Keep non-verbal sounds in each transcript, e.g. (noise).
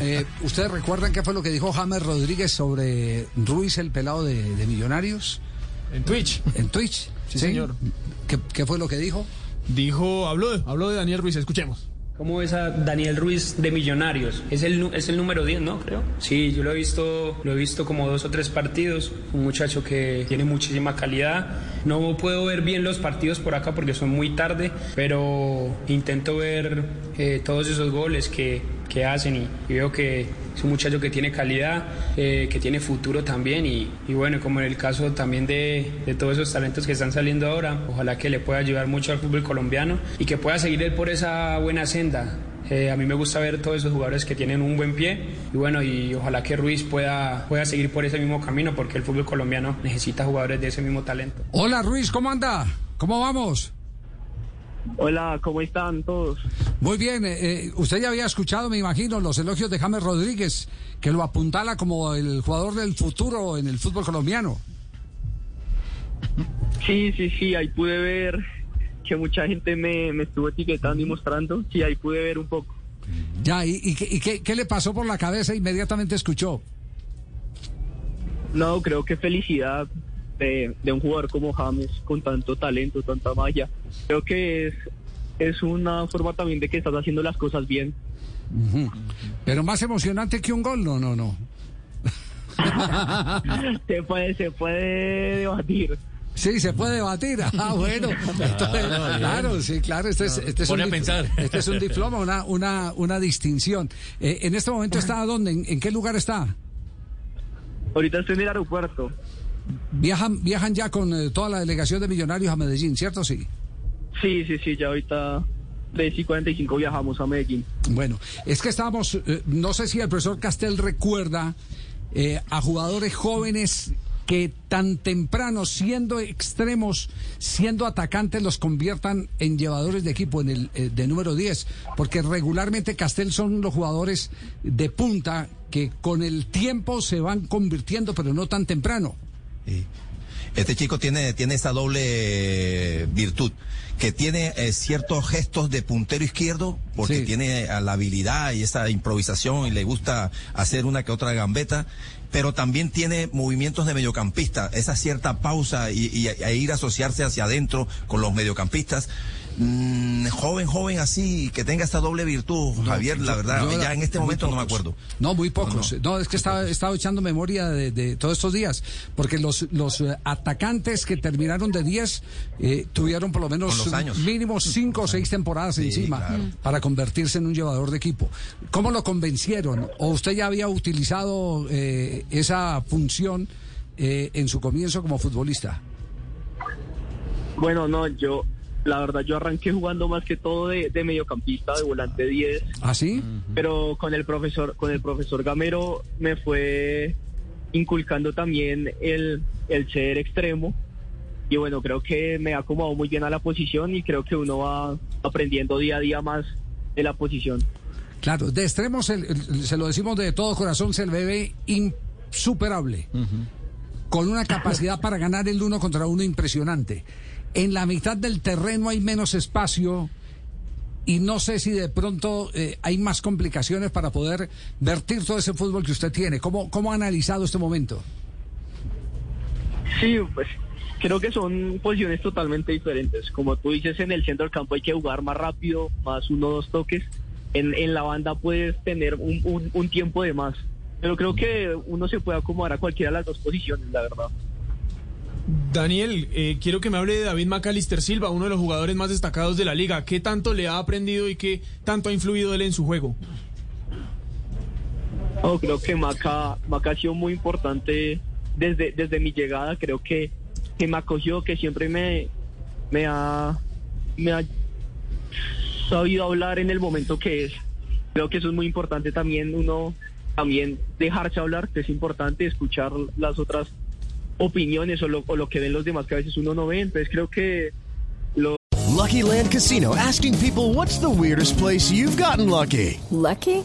Eh, ¿Ustedes recuerdan qué fue lo que dijo James Rodríguez sobre Ruiz, el pelado de, de Millonarios? En Twitch. En Twitch. Sí, señor. ¿Qué, qué fue lo que dijo? Dijo, habló de, habló de Daniel Ruiz, escuchemos. ¿Cómo ves a Daniel Ruiz de Millonarios? Es el, es el número 10, ¿no? Creo. Sí, yo lo he visto, lo he visto como dos o tres partidos. Un muchacho que tiene muchísima calidad. No puedo ver bien los partidos por acá porque son muy tarde, pero intento ver eh, todos esos goles que, que hacen y, y veo que es un muchacho que tiene calidad, eh, que tiene futuro también y, y bueno, como en el caso también de, de todos esos talentos que están saliendo ahora, ojalá que le pueda ayudar mucho al fútbol colombiano y que pueda seguir él por esa buena senda. Eh, a mí me gusta ver todos esos jugadores que tienen un buen pie y bueno, y ojalá que Ruiz pueda, pueda seguir por ese mismo camino porque el fútbol colombiano necesita jugadores de ese mismo talento. Hola Ruiz, ¿cómo anda? ¿Cómo vamos? Hola, ¿cómo están todos? Muy bien, eh, eh, usted ya había escuchado, me imagino, los elogios de James Rodríguez, que lo apuntala como el jugador del futuro en el fútbol colombiano. Sí, sí, sí, ahí pude ver que mucha gente me, me estuvo etiquetando y mostrando. Sí, ahí pude ver un poco. Ya, ¿y, y qué- y qué, qué le pasó por la cabeza? Inmediatamente escuchó. No, creo que felicidad de, de un jugador como James, con tanto talento, tanta magia. Creo que es, es una forma también de que estás haciendo las cosas bien. Pero más emocionante que un gol, no, no, no. (laughs) Se puede, se puede debatir. Sí, se puede debatir. Ah, (laughs) bueno. Entonces, claro, sí, claro. Este es, este es Pone un a dip- pensar. (laughs) Este es un diploma, una, una, una distinción. Eh, en este momento está dónde? ¿En, en qué lugar está? Ahorita estoy en el aeropuerto. Viajan, viajan ya con eh, toda la delegación de Millonarios a Medellín, ¿cierto? Sí. Sí, sí, sí, ya ahorita 3 y 45 viajamos a Medellín. Bueno, es que estábamos, eh, no sé si el profesor Castel recuerda eh, a jugadores jóvenes que tan temprano, siendo extremos, siendo atacantes, los conviertan en llevadores de equipo, en el eh, de número 10, porque regularmente Castel son los jugadores de punta que con el tiempo se van convirtiendo, pero no tan temprano. Sí. Este chico tiene, tiene esa doble eh, virtud, que tiene eh, ciertos gestos de puntero izquierdo, porque Sí. tiene eh, la habilidad y esa improvisación y le gusta hacer una que otra gambeta, pero también tiene movimientos de mediocampista, esa cierta pausa y, y- e ir a asociarse hacia adentro con los mediocampistas. Mm, joven, joven así, que tenga esta doble virtud, Javier, la verdad, yo- ya en este momento no me acuerdo. No, muy pocos. No, es que estaba, estaba echando memoria de, de todos estos días, porque los, los eh, atacantes que terminaron de 10 eh, tuvieron por lo menos Años. mínimo 5 o 6 temporadas Sí, encima claro. para convertirse en un llevador de equipo. ¿Cómo lo convencieron? ¿O usted ya había utilizado eh, esa función eh, en su comienzo como futbolista? Bueno, no, yo, la verdad, yo arranqué jugando más que todo de, de mediocampista, de volante 10. ¿Ah, sí? pero con el profesor con el profesor Gamero me fue inculcando también el, el ser extremo y bueno creo que me ha acomodado muy bien a la posición y creo que uno va aprendiendo día a día más de la posición Claro, de extremos, el- el- se lo decimos de todo corazón, se le ve insuperable. Con una capacidad para ganar el uno contra uno impresionante. En la mitad del terreno hay menos espacio y no sé si de pronto eh, hay más complicaciones para poder vertir todo ese fútbol que usted tiene. ¿Cómo, cómo ha analizado este momento? sí pues creo que son posiciones totalmente diferentes como tú dices en el centro del campo hay que jugar más rápido más uno o dos toques en, en la banda puedes tener un, un, un tiempo de más pero creo que uno se puede acomodar a cualquiera de las dos posiciones la verdad Daniel, eh, quiero que me hable de David McAllister Silva, uno de los jugadores más destacados de la liga. ¿Qué tanto le ha aprendido y qué tanto ha influido él en su juego? No, creo que Maca, Maca ha sido muy importante desde, desde mi llegada. Creo que, que me acogió, que siempre me, me, ha, me ha sabido hablar en el momento que es. Creo que eso es muy importante también, uno también dejarse hablar, que es importante escuchar las otras opiniones o lo, o lo que ven los demás que a veces uno no ve. Entonces creo que lo Lucky Land Casino asking people what's the weirdest place you've gotten lucky? Lucky?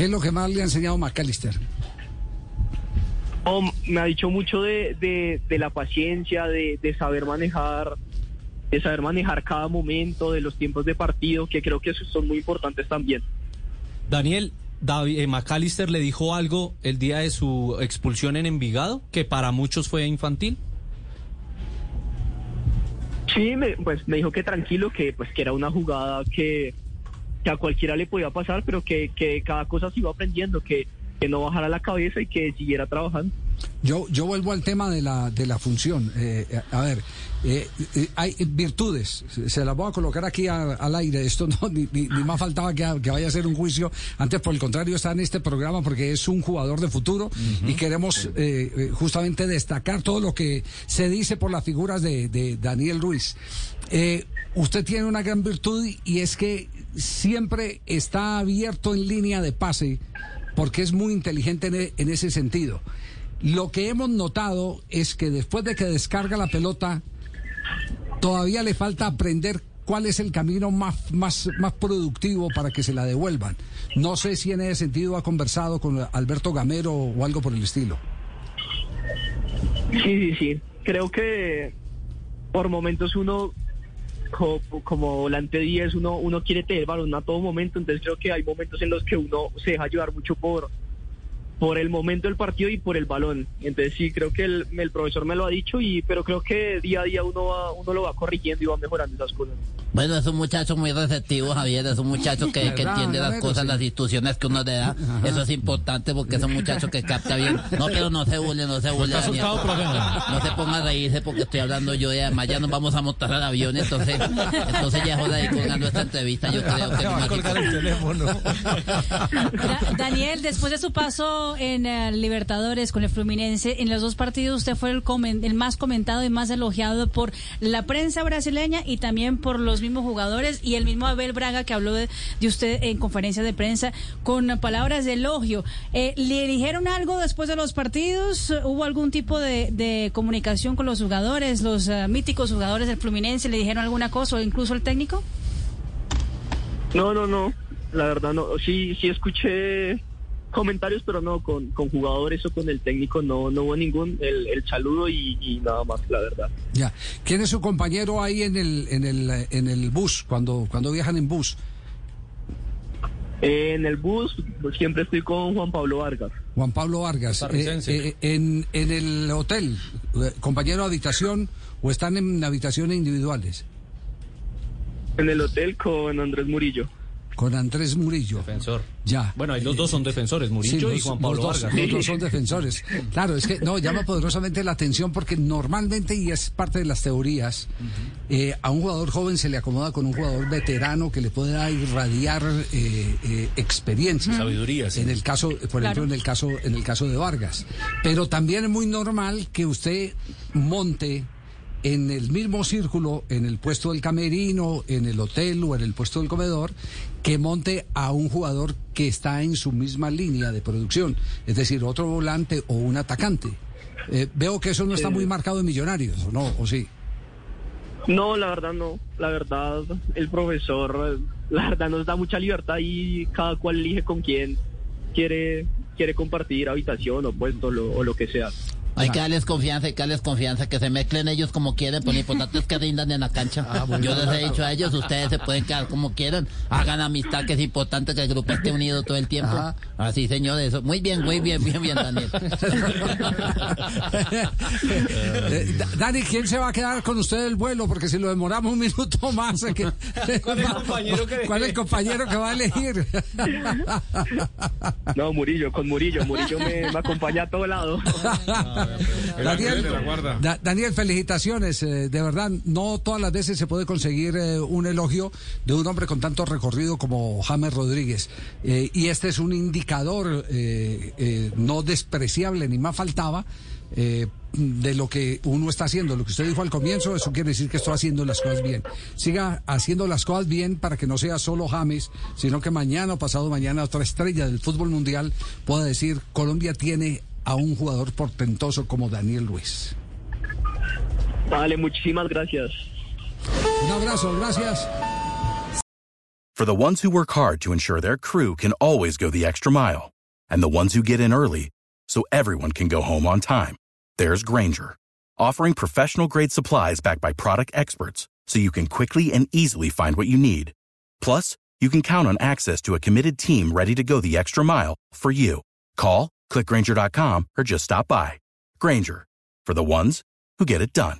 ¿Qué es lo que más le ha enseñado McAllister? Oh, me ha dicho mucho de, de, de la paciencia, de, de saber manejar, de saber manejar cada momento, de los tiempos de partido, que creo que esos son muy importantes también. Daniel, David, eh, McAllister le dijo algo el día de su expulsión en Envigado, que para muchos fue infantil. Sí, me, pues me dijo que tranquilo, que pues que era una jugada que, que a cualquiera le podía pasar, pero que, que cada cosa se iba aprendiendo, que, que no bajara la cabeza y que siguiera trabajando. Yo, yo vuelvo al tema de la, de la función. Eh, a ver, eh, eh, hay virtudes, se las voy a colocar aquí a- al aire. Esto no, ni, ni- ni más faltaba que, que vaya a ser un juicio. Antes, por el contrario, está en este programa porque es un jugador de futuro y queremos eh, eh, justamente destacar todo lo que se dice por las figuras de, de Daniel Ruiz. Eh, usted tiene una gran virtud y es que siempre está abierto en línea de pase porque es muy inteligente en, en ese sentido. Lo que hemos notado es que después de que descarga la pelota, todavía le falta aprender cuál es el camino más, más, más productivo para que se la devuelvan. No sé si en ese sentido ha conversado con Alberto Gamero o algo por el estilo. Sí, sí, sí. Creo que por momentos uno, co- como, volante 10, uno, uno quiere tener balón a todo momento, entonces creo que hay momentos en los que uno se deja llevar mucho por, por el momento del partido y por el balón. Entonces sí, creo que el, el profesor me lo ha dicho, y pero creo que día a día uno, va, uno lo va corrigiendo y va mejorando esas cosas. Bueno, es un muchacho muy receptivo, Javier. Es un muchacho que, que (laughs) ¿Verdad, entiende las cosas, Sí. las instrucciones que uno le da. Eso es importante porque es un muchacho que capta bien. No, pero no se burle, no se burle. No se ponga a reírse porque estoy hablando yo y además ya nos vamos a montar al avión. Entonces, entonces ya es hora de ir colgando esta entrevista. Yo creo que (laughs) no Daniel, después de su paso en eh, Libertadores con el Fluminense, en los dos partidos usted fue el, el más comentado y más elogiado por la prensa brasileña y también por los mismos jugadores y el mismo Abel Braga que habló de, usted en conferencia de prensa con palabras de elogio. Eh, ¿Le dijeron algo después de los partidos? ¿Hubo algún tipo de, de comunicación con los jugadores, los eh, míticos jugadores del Fluminense? ¿Le dijeron alguna cosa o incluso el técnico? No, no, no. La verdad no. Sí, sí escuché comentarios, pero no con, con jugadores o con el técnico no, no hubo ningún el, el saludo y, y nada más, la verdad. Ya. ¿Quién es su compañero ahí en el, en el, en el bus, cuando, cuando viajan en bus? Eh, en el bus pues, siempre estoy con Juan Pablo Vargas. Juan Pablo Vargas. Eh, eh, en, en el hotel, compañero de habitación o están en habitaciones individuales? En el hotel con Andrés Murillo. Con Andrés Murillo. Defensor. Ya. Bueno, ahí los dos son defensores, Murillo Sí, y Juan Pablo los dos, Vargas. los dos son defensores. Claro, es que no, llama poderosamente la atención porque normalmente, y es parte de las teorías, eh, a un jugador joven se le acomoda con un jugador veterano que le pueda irradiar eh, eh, experiencia. Sabiduría, sí. En el caso, por Claro. ejemplo, en el caso, en el caso de Vargas. Pero también es muy normal que usted monte en el mismo círculo, en el puesto del camerino, en el hotel o en el puesto del comedor, que monte a un jugador que está en su misma línea de producción, es decir, otro volante o un atacante. Eh, veo que eso no está muy marcado en Millonarios, ¿o no? ¿O sí? No, la verdad no. La verdad, el profesor, eh, la verdad nos da mucha libertad y cada cual elige con quién quiere quiere compartir habitación o puesto lo- o lo que sea. Hay que darles confianza, hay que darles confianza, que se mezclen ellos como quieren, pero lo importante es que rindan en la cancha. Yo les he dicho a ellos, ustedes se pueden quedar como quieran, hagan amistad, que es importante que el grupo esté unido todo el tiempo. Así, señor, eso. Muy bien, muy bien, bien, bien, Daniel. (laughs) Eh, Da- Dani, ¿quién se va a quedar con usted el vuelo? Porque si lo demoramos un minuto más... que- (laughs) ¿Cuál es el compañero que- ¿Cuál es el compañero que va a elegir? No, Murillo, con Murillo. Murillo me, me acompaña a todo lado. (laughs) Daniel, Da- Daniel, felicitaciones. eh, de verdad, no todas las veces se puede conseguir eh, un elogio de un hombre con tanto recorrido como James Rodríguez. Eh, y este es un indicador no despreciable, ni más faltaba. eh, de lo que uno está haciendo, lo que usted dijo al comienzo, eso quiere decir que está haciendo las cosas bien. Siga haciendo las cosas bien para que no sea solo James, sino que mañana o pasado mañana otra estrella del fútbol mundial pueda decir Colombia tiene a un jugador portentoso como Daniel Luis. Vale, muchísimas gracias. Un abrazo, gracias. For the ones who work hard to ensure their crew can always go the extra mile, and the ones who get in early so everyone can go home on time, there's Granger, offering professional grade supplies backed by product experts so you can quickly and easily find what you need. Plus, you can count on access to a committed team ready to go the extra mile for you. Call, clickgranger.com, or just stop by. Granger, for the ones who get it done.